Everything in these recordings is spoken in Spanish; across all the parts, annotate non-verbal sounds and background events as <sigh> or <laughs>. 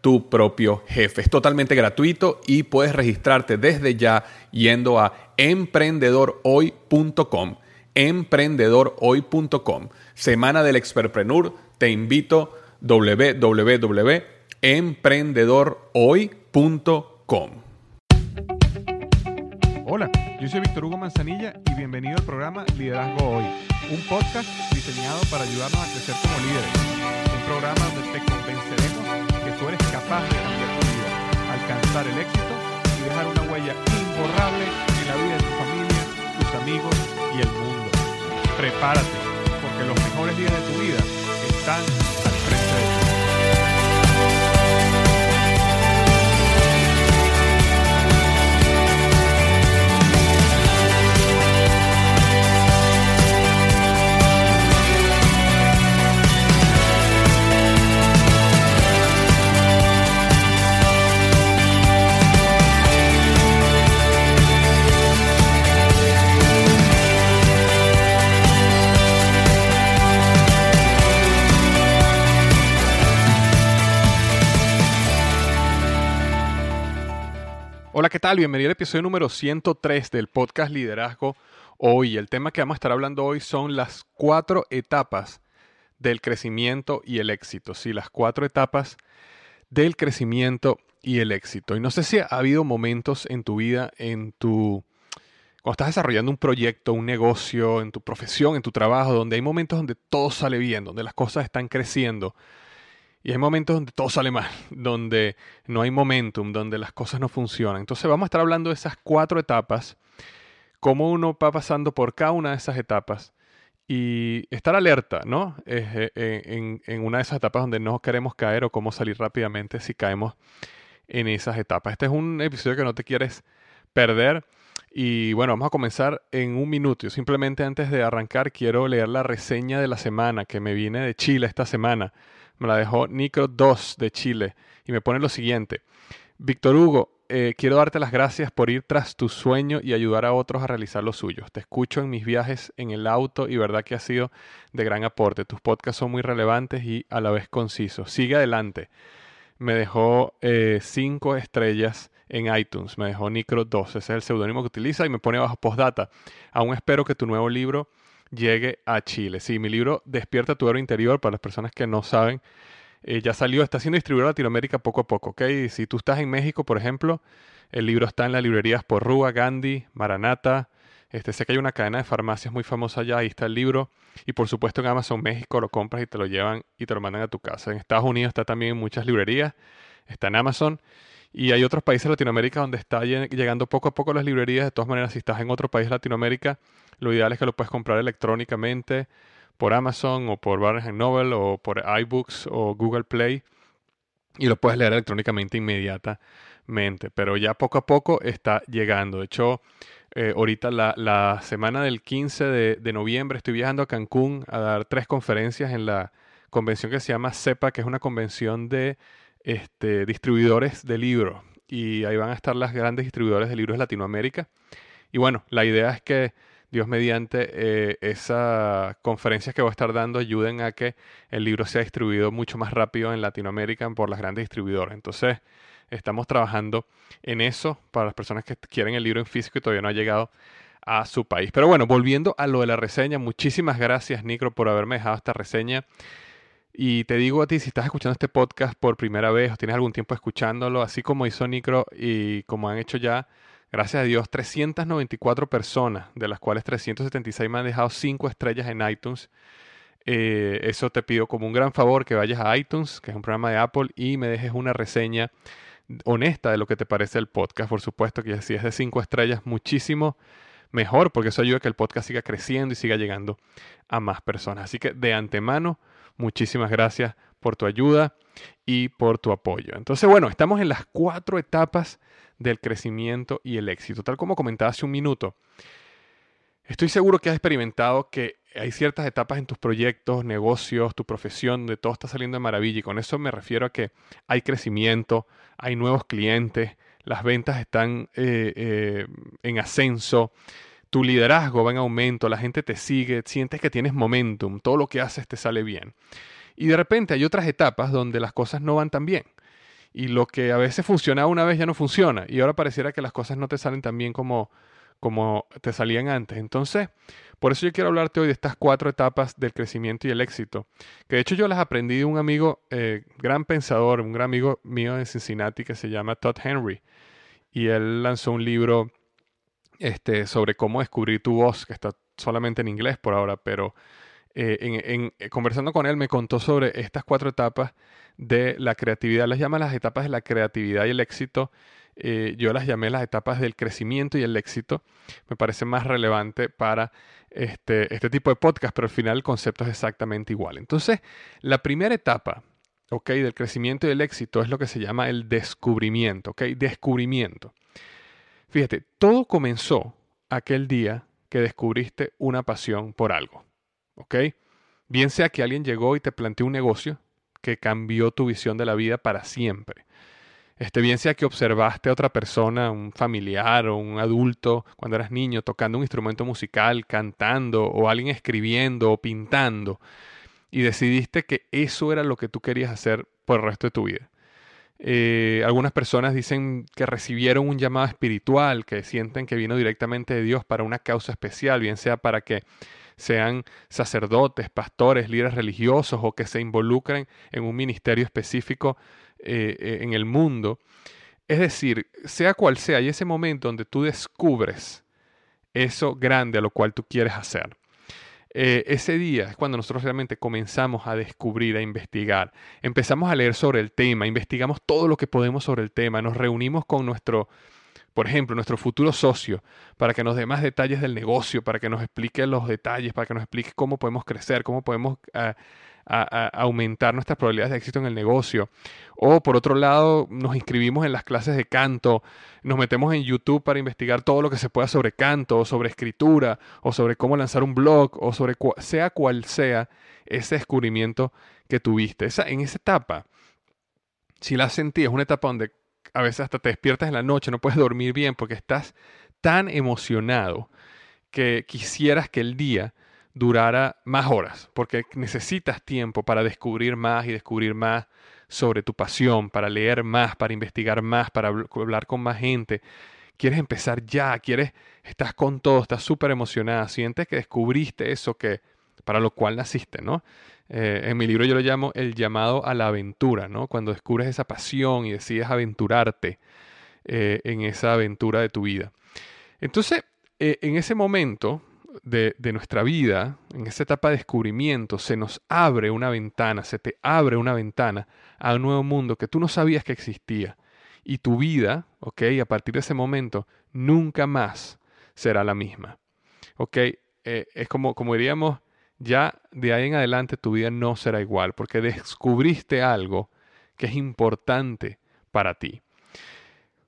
tu propio jefe. Es totalmente gratuito y puedes registrarte desde ya yendo a emprendedorhoy.com. Emprendedorhoy.com. Semana del Expertpreneur. Te invito www.emprendedorhoy.com. Hola, yo soy Víctor Hugo Manzanilla y bienvenido al programa Liderazgo Hoy, un podcast diseñado para ayudarnos a crecer como líderes. Un programa donde te convenceremos que tú eres capaz de cambiar tu vida, alcanzar el éxito y dejar una huella imborrable en la vida de tu familia, tus amigos y el mundo. Prepárate, porque los mejores días de tu vida están tal? Bienvenido al episodio número 103 del podcast Liderazgo Hoy. El tema que vamos a estar hablando hoy son las cuatro etapas del crecimiento y el éxito. Sí, las cuatro etapas del crecimiento y el éxito. Y no sé si ha habido momentos en tu vida, en tu... Cuando estás desarrollando un proyecto, un negocio, en tu profesión, en tu trabajo, donde hay momentos donde todo sale bien, donde las cosas están creciendo, y hay momentos donde todo sale mal, <laughs> donde no hay momentum, donde las cosas no funcionan. Entonces vamos a estar hablando de esas cuatro etapas, cómo uno va pasando por cada una de esas etapas y estar alerta, ¿no? Eh, eh, en, en, una de esas etapas donde no queremos caer o cómo salir rápidamente si caemos en esas etapas. Este es un episodio que no te quieres perder. Y bueno, vamos a comenzar en un minuto. Yo simplemente antes de arrancar quiero leer la reseña de la semana que me viene de Chile esta semana me la dejó Nicro2 de Chile y me pone lo siguiente. Víctor Hugo, eh, quiero darte las gracias por ir tras tu sueño y ayudar a otros a realizar los suyos. Te escucho en mis viajes en el auto y verdad que ha sido de gran aporte. Tus podcasts son muy relevantes y a la vez concisos. Sigue adelante. Me dejó eh, cinco estrellas en iTunes. Me dejó Nicro2. Ese es el seudónimo que utiliza y me pone bajo postdata. Aún espero que tu nuevo libro llegue a Chile. Sí, mi libro Despierta tu héroe interior, para las personas que no saben, eh, ya salió, está siendo distribuido en Latinoamérica poco a poco, ¿ok? Si tú estás en México, por ejemplo, el libro está en las librerías Porrúa, Gandhi, Maranata. Este, sé que hay una cadena de farmacias muy famosa allá, ahí está el libro. Y por supuesto en Amazon México lo compras y te lo llevan y te lo mandan a tu casa. En Estados Unidos está también en muchas librerías, está en Amazon. Y hay otros países de Latinoamérica donde está llegando poco a poco las librerías. De todas maneras, si estás en otro país de Latinoamérica, lo ideal es que lo puedes comprar electrónicamente por Amazon o por Barnes Noble o por iBooks o Google Play y lo puedes leer electrónicamente inmediatamente. Pero ya poco a poco está llegando. De hecho, eh, ahorita la, semana del 15 de, noviembre estoy viajando a Cancún a dar tres conferencias en la convención que se llama CEPA, que es una convención de este, distribuidores de libros. Y ahí van a estar las grandes distribuidores de libros de Latinoamérica. Y bueno, la idea es que Dios mediante eh, esas conferencias que voy a estar dando ayuden a que el libro sea distribuido mucho más rápido en Latinoamérica por las grandes distribuidoras. Entonces, estamos trabajando en eso para las personas que quieren el libro en físico y todavía no ha llegado a su país. Pero bueno, volviendo a lo de la reseña, muchísimas gracias, Nicro, por haberme dejado esta reseña. Y te digo a ti, si estás escuchando este podcast por primera vez o tienes algún tiempo escuchándolo, así como hizo Nicro y como han hecho ya, gracias a Dios, 394 personas, de las cuales 376 me han dejado 5 estrellas en iTunes. Eh, eso te pido como un gran favor que vayas a iTunes, que es un programa de Apple, y me dejes una reseña honesta de lo que te parece el podcast. Por supuesto que si es de 5 estrellas, muchísimo mejor, porque eso ayuda a que el podcast siga creciendo y siga llegando a más personas. Así que de antemano, muchísimas gracias por tu ayuda y por tu apoyo. Entonces, bueno, estamos en las cuatro etapas del crecimiento y el éxito. Tal como comentaba hace un minuto, estoy seguro que has experimentado que hay ciertas etapas en tus proyectos, negocios, tu profesión, donde todo está saliendo de maravilla. Y con eso me refiero a que hay crecimiento, hay nuevos clientes, las ventas están eh, eh, en ascenso, tu liderazgo va en aumento, la gente te sigue, sientes que tienes momentum, todo lo que haces te sale bien. Y de repente hay otras etapas donde las cosas no van tan bien. Y lo que a veces funcionaba una vez ya no funciona. Y ahora pareciera que las cosas no te salen tan bien como, como te salían antes. Entonces, por eso yo quiero hablarte hoy de estas cuatro etapas del crecimiento y el éxito, que de hecho yo las aprendí de un amigo, eh, gran pensador, un gran amigo mío de Cincinnati que se llama Todd Henry, y él lanzó un libro este, sobre cómo descubrir tu voz, que está solamente en inglés por ahora, pero eh, en, eh, conversando con él me contó sobre estas cuatro etapas de la creatividad, las llama las etapas de la creatividad y el éxito, eh, yo las llamé las etapas del crecimiento y el éxito. Me parece más relevante para este, este tipo de podcast, pero al final el concepto es exactamente igual. Entonces, la primera etapa ¿ok? del crecimiento y del éxito es lo que se llama el descubrimiento. ¿ok? Descubrimiento. Fíjate, todo comenzó aquel día que descubriste una pasión por algo. ¿ok? Bien sea que alguien llegó y te planteó un negocio que cambió tu visión de la vida para siempre este, bien sea que observaste a otra persona, un familiar o un adulto cuando eras niño tocando un instrumento musical, cantando o alguien escribiendo o pintando y decidiste que eso era lo que tú querías hacer por el resto de tu vida. Eh, algunas personas dicen que recibieron un llamado espiritual, que sienten que vino directamente de Dios para una causa especial, bien sea para que sean sacerdotes, pastores, líderes religiosos o que se involucren en un ministerio específico eh, eh, en el mundo. Es decir, sea cual sea, hay ese momento donde tú descubres eso grande a lo cual tú quieres hacer. Eh, ese día es cuando nosotros realmente comenzamos a descubrir, a investigar. Empezamos a leer sobre el tema, investigamos todo lo que podemos sobre el tema, nos reunimos con nuestro, por ejemplo, nuestro futuro socio, para que nos dé más detalles del negocio, para que nos explique los detalles, para que nos explique cómo podemos crecer, cómo podemos ah, aumentar nuestras probabilidades de éxito en el negocio. O por otro lado, nos inscribimos en las clases de canto, nos metemos en YouTube para investigar todo lo que se pueda sobre canto, o sobre escritura, o sobre cómo lanzar un blog, o sobre sea cual sea ese descubrimiento que tuviste. En esa etapa, si la sentí, es una etapa donde a veces hasta te despiertas en la noche, no puedes dormir bien porque estás tan emocionado que quisieras que el día durara más horas, porque necesitas tiempo para descubrir más y descubrir más sobre tu pasión, para leer más, para investigar más, para hablar con más gente. Quieres empezar ya, quieres, estás con todo, estás súper emocionada, sientes que descubriste eso que para lo cual naciste, ¿no? Eh, en mi libro yo lo llamo el llamado a la aventura, ¿no? Cuando descubres esa pasión y decides aventurarte eh, en esa aventura de tu vida. Entonces, eh, en ese momento, de, nuestra vida, en esa etapa de descubrimiento, se nos abre una ventana, se te abre una ventana a un nuevo mundo que tú no sabías que existía. Y tu vida, ¿ok? A partir de ese momento, nunca más será la misma. ¿Ok? Es como, como diríamos, ya de ahí en adelante tu vida no será igual, porque descubriste algo que es importante para ti.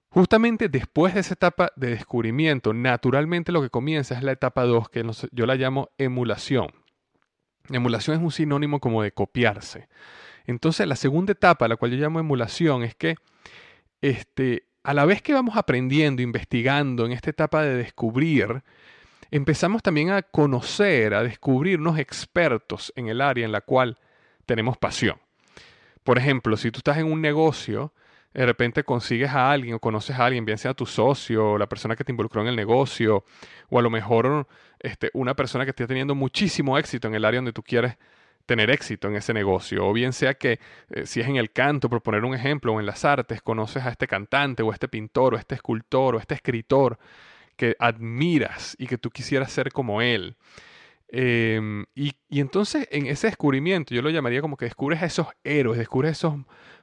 Justamente después de esa etapa de descubrimiento, naturalmente lo que comienza es la etapa 2, que yo la llamo emulación. Emulación es un sinónimo como de copiarse. Entonces, la segunda etapa, la cual yo llamo emulación, es que este, a la vez que vamos aprendiendo, investigando en esta etapa de descubrir, empezamos también a conocer, a descubrirnos expertos en el área en la cual tenemos pasión. Por ejemplo, si tú estás en un negocio, de repente consigues a alguien o conoces a alguien, bien sea tu socio, la persona que te involucró en el negocio, o a lo mejor este, una persona que esté teniendo muchísimo éxito en el área donde tú quieres tener éxito en ese negocio. O bien sea que eh, si es en el canto, por poner un ejemplo, o en las artes, conoces a este cantante o a este pintor o a este escultor o a este escritor que admiras y que tú quisieras ser como él. Em, y, entonces en ese descubrimiento yo lo llamaría como que descubres a esos héroes, descubres a esos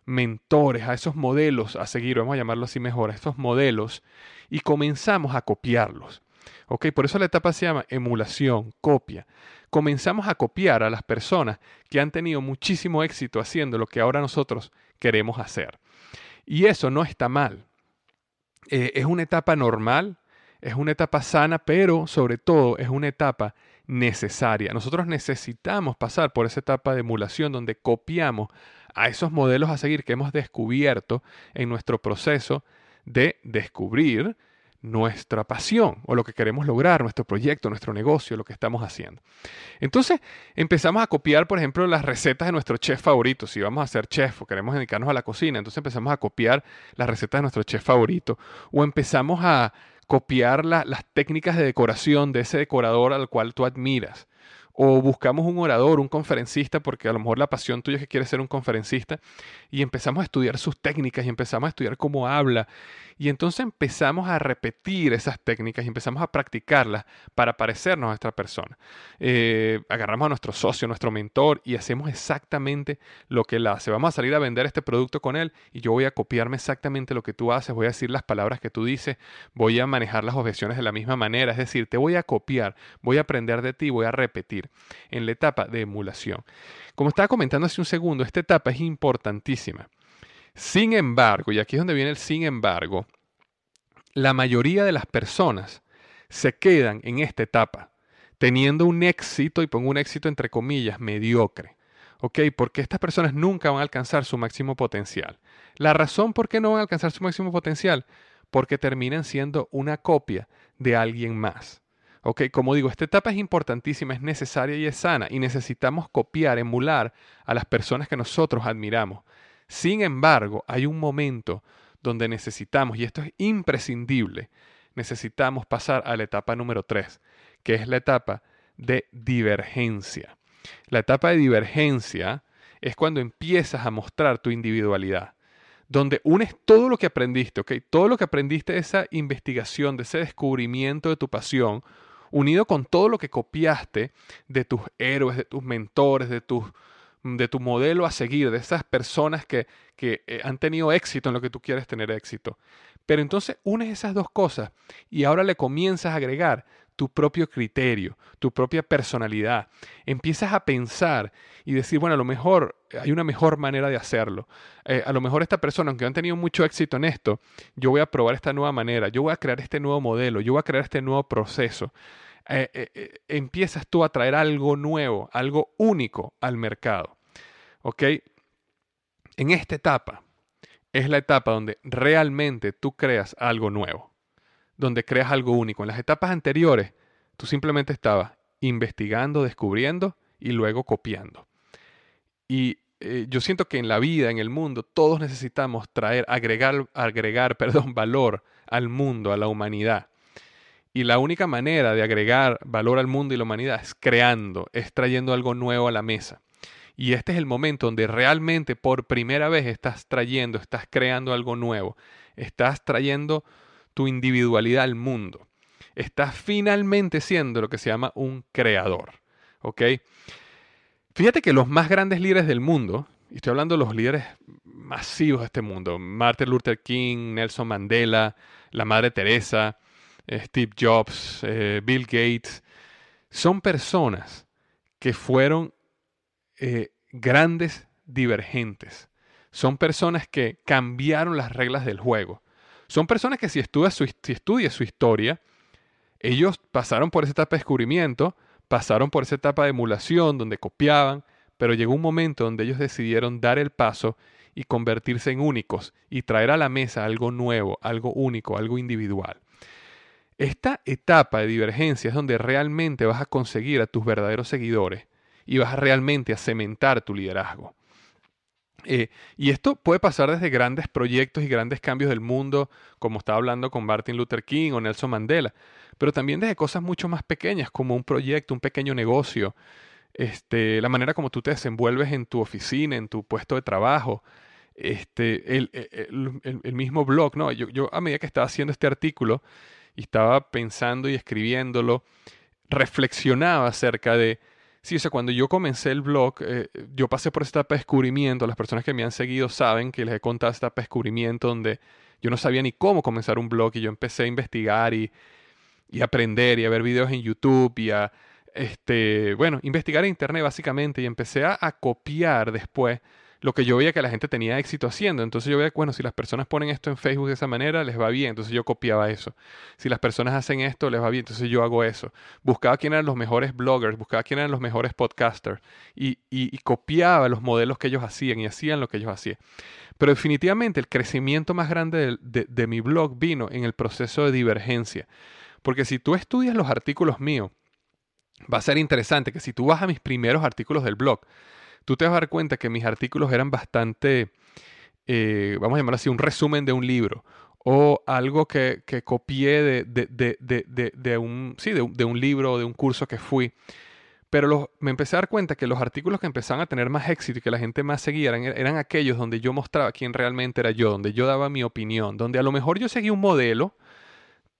mentores, a esos modelos a seguir, vamos a llamarlo así mejor, a estos modelos, y comenzamos a copiarlos. ¿Ok? Por eso la etapa se llama emulación, copia. Comenzamos a copiar a las personas que han tenido muchísimo éxito haciendo lo que ahora nosotros queremos hacer. Y eso no está mal. Eh, es una etapa normal, es una etapa sana, pero sobre todo es una etapa necesaria. Nosotros necesitamos pasar por esa etapa de emulación donde copiamos a esos modelos a seguir que hemos descubierto en nuestro proceso de descubrir nuestra pasión o lo que queremos lograr, nuestro proyecto, nuestro negocio, lo que estamos haciendo. Entonces empezamos a copiar, por ejemplo, las recetas de nuestro chef favorito. Si vamos a ser chef o queremos dedicarnos a la cocina, entonces empezamos a copiar las recetas de nuestro chef favorito o empezamos a copiar las técnicas de decoración de ese decorador al cual tú admiras o buscamos un orador, un conferencista, porque a lo mejor la pasión tuya es que quieres ser un conferencista, y empezamos a estudiar sus técnicas y empezamos a estudiar cómo habla, y entonces empezamos a repetir esas técnicas y empezamos a practicarlas para parecernos a esta persona. Eh, agarramos a nuestro socio, nuestro mentor, y hacemos exactamente lo que él hace. Vamos a salir a vender este producto con él, y yo voy a copiarme exactamente lo que tú haces, voy a decir las palabras que tú dices, voy a manejar las objeciones de la misma manera, es decir, te voy a copiar, voy a aprender de ti, voy a repetir en la etapa de emulación. Como estaba comentando hace un segundo, esta etapa es importantísima. Sin embargo, y aquí es donde viene el sin embargo, la mayoría de las personas se quedan en esta etapa teniendo un éxito, y pongo un éxito entre comillas, mediocre. ¿Ok? Porque estas personas nunca van a alcanzar su máximo potencial. La razón por qué no van a alcanzar su máximo potencial, porque terminan siendo una copia de alguien más. Ok, como digo, esta etapa es importantísima, es necesaria y es sana y necesitamos copiar, emular a las personas que nosotros admiramos. Sin embargo, hay un momento donde necesitamos, y esto es imprescindible, necesitamos pasar a la etapa número 3, que es la etapa de divergencia. La etapa de divergencia es cuando empiezas a mostrar tu individualidad, donde unes todo lo que aprendiste. Todo lo que aprendiste de esa investigación, de ese descubrimiento de tu pasión, unido con todo lo que copiaste de tus héroes, de tus mentores, de, de tu modelo a seguir, de esas personas que, que eh, han tenido éxito en lo que tú quieres tener éxito. Pero entonces unes esas dos cosas y ahora le comienzas a agregar tu propio criterio, tu propia personalidad. Empiezas a pensar y decir, bueno, a lo mejor hay una mejor manera de hacerlo. Eh, a lo mejor esta persona, aunque han tenido mucho éxito en esto, yo voy a probar esta nueva manera, yo voy a crear este nuevo modelo, yo voy a crear este nuevo proceso. Eh, eh, empiezas tú a traer algo nuevo, algo único al mercado. ¿Ok? En esta etapa es la etapa donde realmente tú creas algo nuevo donde creas algo único. En las etapas anteriores, tú simplemente estabas investigando, descubriendo y luego copiando. Y eh, yo siento que en la vida, en el mundo, todos necesitamos traer, agregar, agregar <laughs> perdón, valor al mundo, a la humanidad. Y la única manera de agregar valor al mundo y la humanidad es creando, es trayendo algo nuevo a la mesa. Y este es el momento donde realmente por primera vez estás trayendo, estás creando algo nuevo, estás trayendo tu individualidad al mundo. Estás finalmente siendo lo que se llama un creador. ¿Ok? Fíjate que los más grandes líderes del mundo, y estoy hablando de los líderes masivos de este mundo, Martin Luther King, Nelson Mandela, la Madre Teresa, eh, Steve Jobs, eh, Bill Gates, son personas que fueron eh, grandes divergentes. Son personas que cambiaron las reglas del juego. Son personas que si estudias su, su historia, ellos pasaron por esa etapa de descubrimiento, pasaron por esa etapa de emulación donde copiaban, pero llegó un momento donde ellos decidieron dar el paso y convertirse en únicos y traer a la mesa algo nuevo, algo único, algo individual. Esta etapa de divergencia es donde realmente vas a conseguir a tus verdaderos seguidores y vas realmente a cementar tu liderazgo. Eh, y esto puede pasar desde grandes proyectos y grandes cambios del mundo, como estaba hablando con Martin Luther King o Nelson Mandela, pero también desde cosas mucho más pequeñas, como un proyecto, un pequeño negocio. este, la manera como tú te desenvuelves en tu oficina, en tu puesto de trabajo, este, el, el, mismo blog, ¿no? Yo, yo, a medida que estaba haciendo este artículo y estaba pensando y escribiéndolo, reflexionaba acerca de, sí, o sea, cuando yo comencé el blog, eh, yo pasé por de descubrimiento, las personas que me han seguido saben que les he contado de descubrimiento donde yo no sabía ni cómo comenzar un blog y yo empecé a investigar y, y aprender y a ver videos en YouTube y a, este, bueno, investigar en Internet básicamente y empecé a copiar después lo que yo veía que la gente tenía éxito haciendo. Entonces yo veía, bueno, si las personas ponen esto en Facebook de esa manera, les va bien. Entonces yo copiaba eso. Si las personas hacen esto, les va bien. Entonces yo hago eso. Buscaba quién eran los mejores bloggers, buscaba quién eran los mejores podcasters y, y, copiaba los modelos que ellos hacían y hacían lo que ellos hacían. Pero definitivamente el crecimiento más grande de, de mi blog vino en el proceso de divergencia. Porque si tú estudias los artículos míos, va a ser interesante que si tú vas a mis primeros artículos del blog, tú te vas a dar cuenta que mis artículos eran bastante, eh, vamos a llamarlo así, un resumen de un libro o algo que, copié de, de, un, sí, de, un libro o de un curso que fui. Pero me empecé a dar cuenta que los artículos que empezaban a tener más éxito y que la gente más seguía eran, eran aquellos donde yo mostraba quién realmente era yo, donde yo daba mi opinión, donde a lo mejor yo seguía un modelo,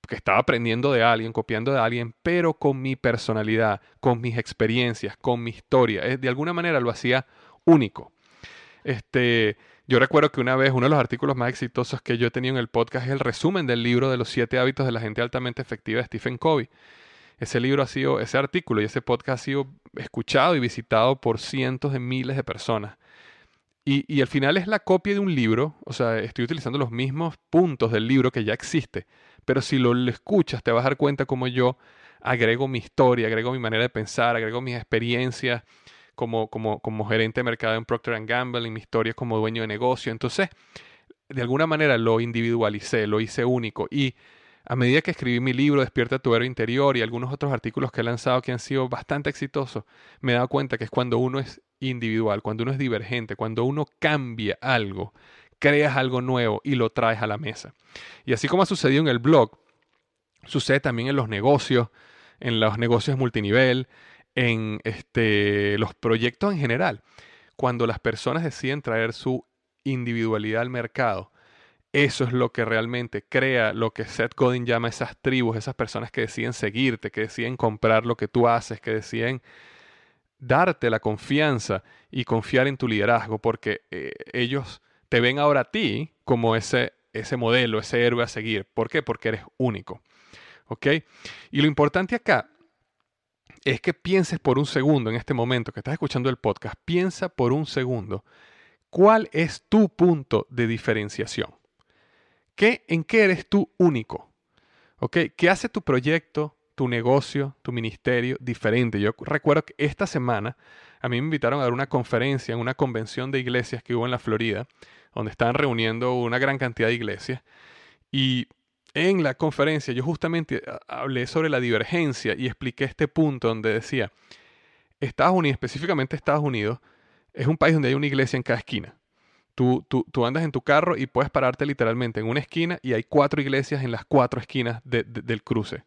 que estaba aprendiendo de alguien, copiando de alguien, pero con mi personalidad, con mis experiencias, con mi historia. De alguna manera lo hacía único. Este, yo recuerdo que una vez uno de los artículos más exitosos que yo he tenido en el podcast es el resumen del libro de los siete hábitos de la gente altamente efectiva de Stephen Covey. Ese libro ha sido, ese artículo y ese podcast ha sido escuchado y visitado por cientos de miles de personas. Y, y al final es la copia de un libro, o sea, estoy utilizando los mismos puntos del libro que ya existe, pero si lo, escuchas, te vas a dar cuenta como yo agrego mi historia, agrego mi manera de pensar, agrego mis experiencias como, como, como gerente de mercado en Procter Gamble, y mi historia como dueño de negocio. Entonces, de alguna manera lo individualicé, lo hice único. Y a medida que escribí mi libro Despierta tu héroe interior y algunos otros artículos que he lanzado que han sido bastante exitosos, me he dado cuenta que es cuando uno es individual, cuando uno es divergente, cuando uno cambia algo creas algo nuevo y lo traes a la mesa. Y así como ha sucedido en el blog, sucede también en los negocios, en los negocios multinivel, en este, los proyectos en general. Cuando las personas deciden traer su individualidad al mercado, eso es lo que realmente crea lo que Seth Godin llama esas tribus, esas personas que deciden seguirte, que deciden comprar lo que tú haces, que deciden darte la confianza y confiar en tu liderazgo, porque eh, ellos te ven ahora a ti como ese, ese modelo, ese héroe a seguir. ¿Por qué? Porque eres único. ¿Ok? Y lo importante acá es que pienses por un segundo en este momento que estás escuchando el podcast, piensa por un segundo cuál es tu punto de diferenciación. ¿Qué, ¿En qué eres tú único? ¿Ok? ¿Qué hace tu proyecto, tu negocio, tu ministerio diferente? Yo recuerdo que esta semana a mí me invitaron a dar una conferencia en una convención de iglesias que hubo en la Florida donde estaban reuniendo una gran cantidad de iglesias. Y en la conferencia yo justamente hablé sobre la divergencia y expliqué este punto donde decía, Estados Unidos, específicamente Estados Unidos, es un país donde hay una iglesia en cada esquina. Tú, tú, andas en tu carro y puedes pararte literalmente en una esquina y hay cuatro iglesias en las cuatro esquinas del cruce.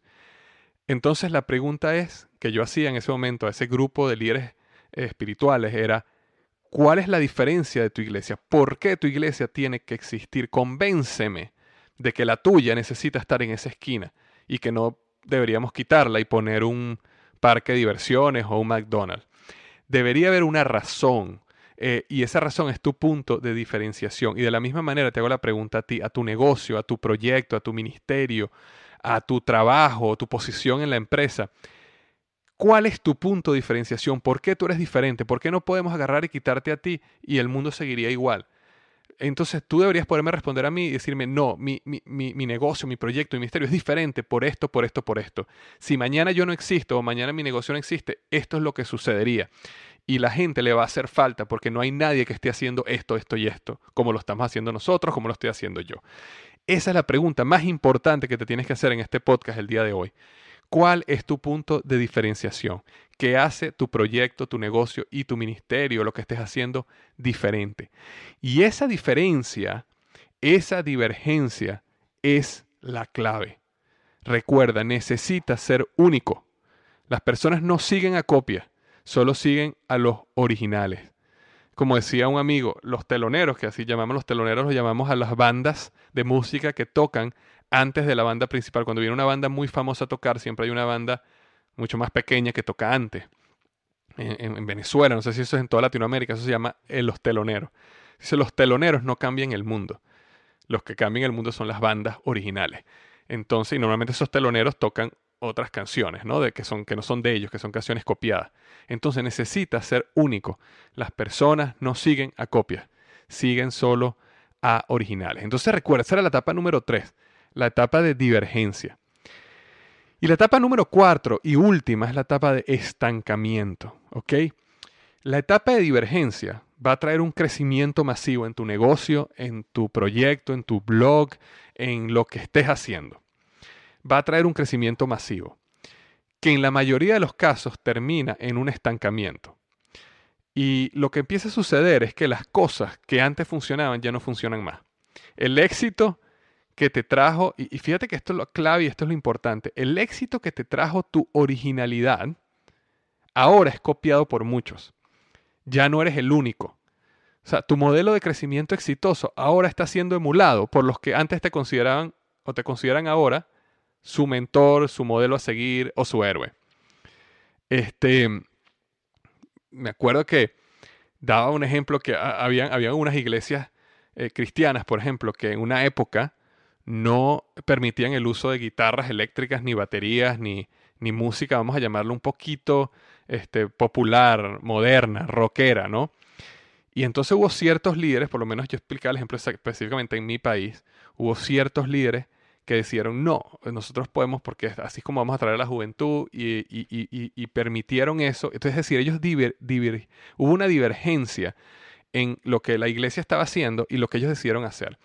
Entonces la pregunta es que yo hacía en ese momento a ese grupo de líderes espirituales era, ¿Cuál es la diferencia de tu iglesia? ¿Por qué tu iglesia tiene que existir? Convénceme de que la tuya necesita estar en esa esquina y que no deberíamos quitarla y poner un parque de diversiones o un McDonald's. Debería haber una razón eh, y esa razón es tu punto de diferenciación. Y de la misma manera te hago la pregunta a ti, a tu negocio, a tu proyecto, a tu ministerio, a tu trabajo, a tu posición en la empresa. ¿Cuál es tu punto de diferenciación? ¿Por qué tú eres diferente? ¿Por qué no podemos agarrar y quitarte a ti y el mundo seguiría igual? Entonces tú deberías poderme responder a mí y decirme, no, mi, mi, negocio, mi proyecto, mi misterio es diferente por esto, por esto, por esto. Si mañana yo no existo o mañana mi negocio no existe, esto es lo que sucedería. Y la gente le va a hacer falta porque no hay nadie que esté haciendo esto, esto y esto, como lo estamos haciendo nosotros, como lo estoy haciendo yo. Esa es la pregunta más importante que te tienes que hacer en este podcast el día de hoy. ¿Cuál es tu punto de diferenciación? ¿Qué hace tu proyecto, tu negocio y tu ministerio, lo que estés haciendo, diferente? Y esa diferencia, esa divergencia es la clave. Recuerda, necesitas ser único. Las personas no siguen a copia. solo siguen a los originales. Como decía un amigo, los teloneros, que así llamamos los teloneros, los llamamos a las bandas de música que tocan antes de la banda principal. Cuando viene una banda muy famosa a tocar, siempre hay una banda mucho más pequeña que toca antes. En, Venezuela, no sé si eso es en toda Latinoamérica, eso se llama los teloneros. Dice, los teloneros no cambian el mundo. Los que cambian el mundo son las bandas originales. Entonces, y normalmente esos teloneros tocan otras canciones, ¿no? De que, son, que no son de ellos, que son canciones copiadas. Entonces necesita ser único. Las personas no siguen a copias, siguen solo a originales. Entonces recuerda, esa era la etapa número 3, la etapa de divergencia. Y la etapa número 4 y última es la etapa de estancamiento, ¿ok? La etapa de divergencia va a traer un crecimiento masivo en tu negocio, en tu proyecto, en tu blog, en lo que estés haciendo va a traer un crecimiento masivo, que en la mayoría de los casos termina en un estancamiento. Y lo que empieza a suceder es que las cosas que antes funcionaban ya no funcionan más. El éxito que te trajo, y fíjate que esto es lo clave y esto es lo importante, el éxito que te trajo tu originalidad, ahora es copiado por muchos. Ya no eres el único. O sea, tu modelo de crecimiento exitoso ahora está siendo emulado por los que antes te consideraban o te consideran ahora su mentor, su modelo a seguir o su héroe. Este, me acuerdo que daba un ejemplo que habían, había unas iglesias eh, cristianas, por ejemplo, que en una época no permitían el uso de guitarras eléctricas, ni baterías, ni, ni música, vamos a llamarlo un poquito este, popular, moderna, rockera, ¿no? Y entonces hubo ciertos líderes, por lo menos yo explicaba el ejemplo específicamente en mi país, hubo ciertos líderes que decidieron, no, nosotros podemos porque así es como vamos a traer a la juventud y, permitieron eso. Entonces, es decir, ellos hubo una divergencia en lo que la iglesia estaba haciendo y lo que ellos decidieron hacer.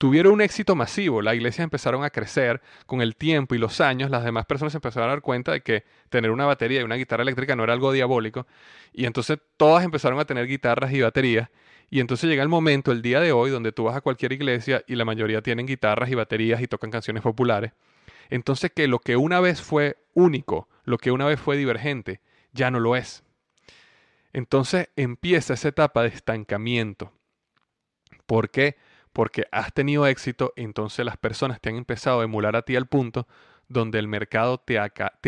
Tuvieron un éxito masivo, las iglesias empezaron a crecer con el tiempo y los años, las demás personas empezaron a dar cuenta de que tener una batería y una guitarra eléctrica no era algo diabólico y entonces todas empezaron a tener guitarras y baterías y entonces llega el momento, el día de hoy, donde tú vas a cualquier iglesia y la mayoría tienen guitarras y baterías y tocan canciones populares. Entonces que lo que una vez fue único, lo que una vez fue divergente, ya no lo es. Entonces empieza esa etapa de estancamiento. ¿Por qué? Porque has tenido éxito, entonces las personas te han empezado a emular a ti al punto donde el mercado te,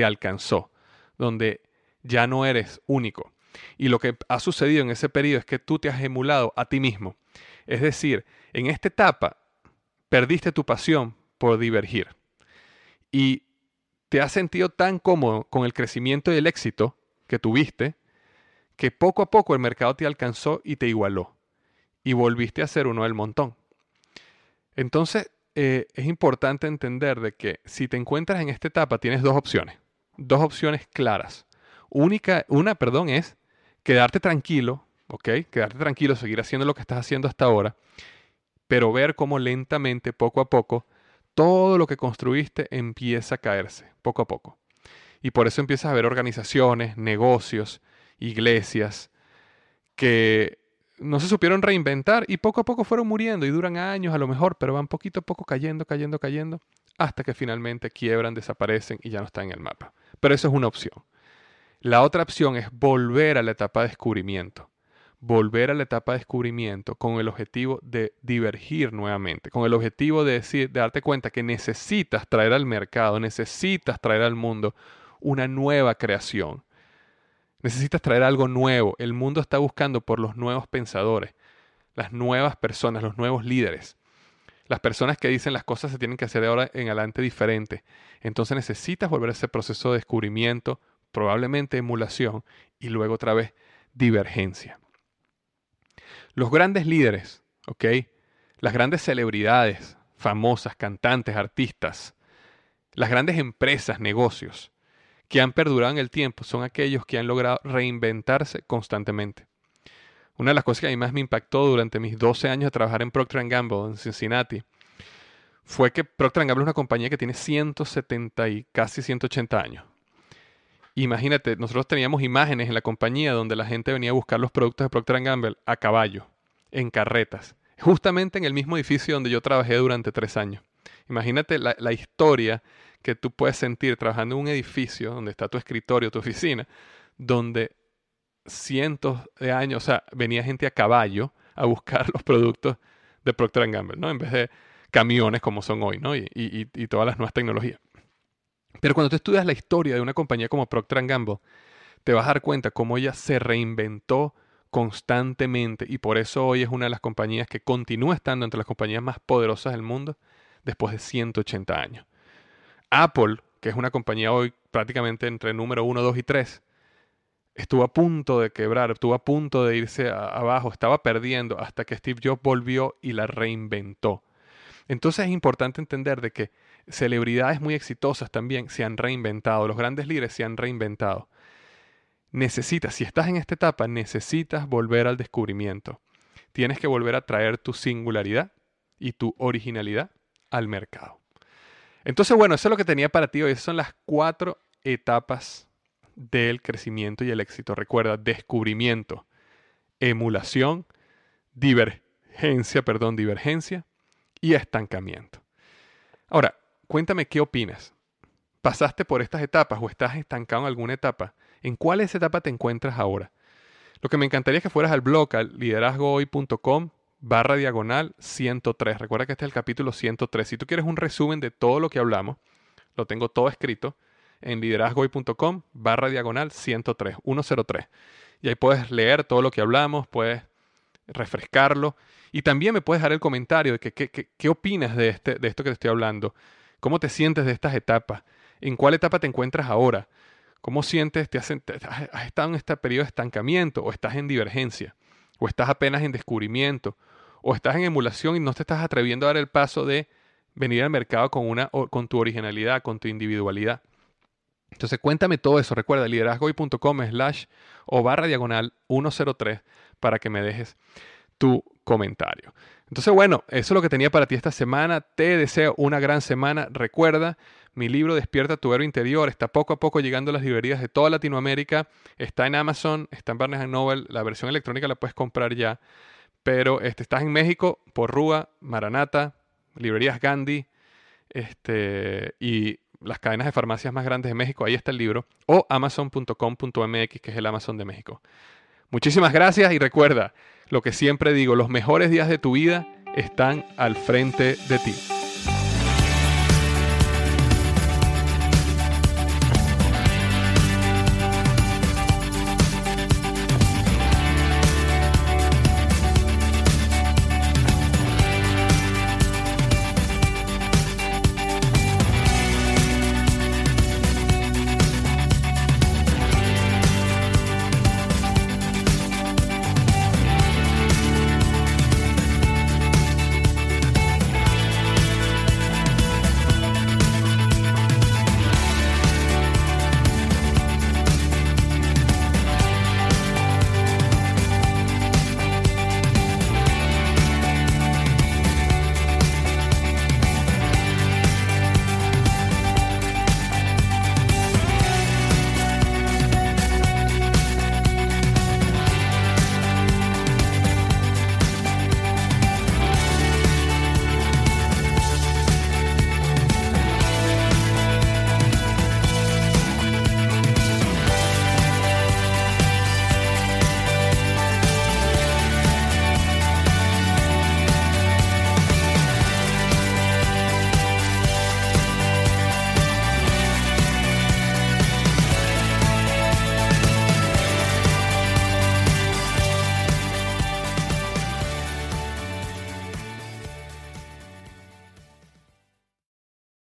alcanzó, donde ya no eres único. Y lo que ha sucedido en ese periodo es que tú te has emulado a ti mismo. Es decir, en esta etapa perdiste tu pasión por divergir. Y te has sentido tan cómodo con el crecimiento y el éxito que tuviste que poco a poco el mercado te alcanzó y te igualó. Y volviste a ser uno del montón. Entonces, eh, es importante entender de que si te encuentras en esta etapa tienes dos opciones. Dos opciones claras. Única, una, perdón, es quedarte tranquilo, ¿ok? Quedarte tranquilo, seguir haciendo lo que estás haciendo hasta ahora, pero ver cómo lentamente, poco a poco, todo lo que construiste empieza a caerse, poco a poco. Y por eso empiezas a ver organizaciones, negocios, iglesias, que no se supieron reinventar y poco a poco fueron muriendo y duran años a lo mejor, pero van poquito a poco cayendo, cayendo, cayendo, hasta que finalmente quiebran, desaparecen y ya no están en el mapa. Pero eso es una opción. La otra opción es volver a la etapa de descubrimiento. Volver a la etapa de descubrimiento con el objetivo de divergir nuevamente, con el objetivo de, decir, de darte cuenta que necesitas traer al mercado, necesitas traer al mundo una nueva creación. Necesitas traer algo nuevo. El mundo está buscando por los nuevos pensadores, las nuevas personas, los nuevos líderes. Las personas que dicen las cosas se tienen que hacer de ahora en adelante diferente. Entonces necesitas volver a ese proceso de descubrimiento, probablemente emulación y luego otra vez divergencia. Los grandes líderes, ¿ok? Las grandes celebridades, famosas, cantantes, artistas, las grandes empresas, negocios que han perdurado en el tiempo son aquellos que han logrado reinventarse constantemente. Una de las cosas que a mí más me impactó durante mis 12 años de trabajar en Procter Gamble en Cincinnati fue que Procter Gamble es una compañía que tiene 170 y casi 180 años. Imagínate, nosotros teníamos imágenes en la compañía donde la gente venía a buscar los productos de Procter Gamble a caballo, en carretas, justamente en el mismo edificio donde yo trabajé durante tres años. Imagínate la, la historia que tú puedes sentir trabajando en un edificio donde está tu escritorio, tu oficina, donde cientos de años, o sea, venía gente a caballo a buscar <laughs> los productos de Procter Gamble, ¿no? En vez de camiones como son hoy, ¿no? Y, y, todas las nuevas tecnologías. Pero cuando tú estudias la historia de una compañía como Procter Gamble, te vas a dar cuenta cómo ella se reinventó constantemente y por eso hoy es una de las compañías que continúa estando entre las compañías más poderosas del mundo después de 180 años. Apple, que es una compañía hoy prácticamente entre número 1, 2 y 3, estuvo a punto de quebrar, estuvo a punto de irse abajo, estaba perdiendo hasta que Steve Jobs volvió y la reinventó. Entonces es importante entender de que celebridades muy exitosas también se han reinventado, los grandes líderes se han reinventado. Necesitas, si estás en esta etapa, necesitas volver al descubrimiento. Tienes que volver a traer tu singularidad y tu originalidad al mercado. Entonces, bueno, eso es lo que tenía para ti hoy. Esas son las cuatro etapas del crecimiento y el éxito. Recuerda, descubrimiento, emulación, divergencia, perdón, divergencia y estancamiento. Ahora, cuéntame qué opinas. ¿Pasaste por estas etapas o estás estancado en alguna etapa? ¿En cuál es etapa te encuentras ahora? Lo que me encantaría es que fueras al blog, al liderazgohoy.com barra diagonal 103. Recuerda que este es el capítulo 103. Si tú quieres un resumen de todo lo que hablamos, lo tengo todo escrito en liderazgohoy.com barra diagonal 103, 103. Y ahí puedes leer todo lo que hablamos, puedes refrescarlo. Y también me puedes dar el comentario de que, qué opinas de, este, de esto que te estoy hablando. ¿Cómo te sientes de estas etapas? ¿En cuál etapa te encuentras ahora? ¿Cómo sientes? Te has, has estado en este periodo de estancamiento o estás en divergencia? ¿O estás apenas en descubrimiento? ¿O estás en emulación y no te estás atreviendo a dar el paso de venir al mercado con, una, con tu originalidad, con tu individualidad? Entonces cuéntame todo eso. Recuerda liderazgoy.com slash o barra diagonal 103 para que me dejes tu comentario. Entonces, bueno, eso es lo que tenía para ti esta semana. Te deseo una gran semana. Recuerda, mi libro Despierta tu héroe interior está poco a poco llegando a las librerías de toda Latinoamérica. Está en Amazon, está en Barnes Noble. La versión electrónica la puedes comprar ya. Pero este, estás en México, por Rúa, Maranata, librerías Gandhi este, y las cadenas de farmacias más grandes de México. Ahí está el libro. O amazon.com.mx, que es el Amazon de México. Muchísimas gracias y recuerda lo que siempre digo, los mejores días de tu vida están al frente de ti.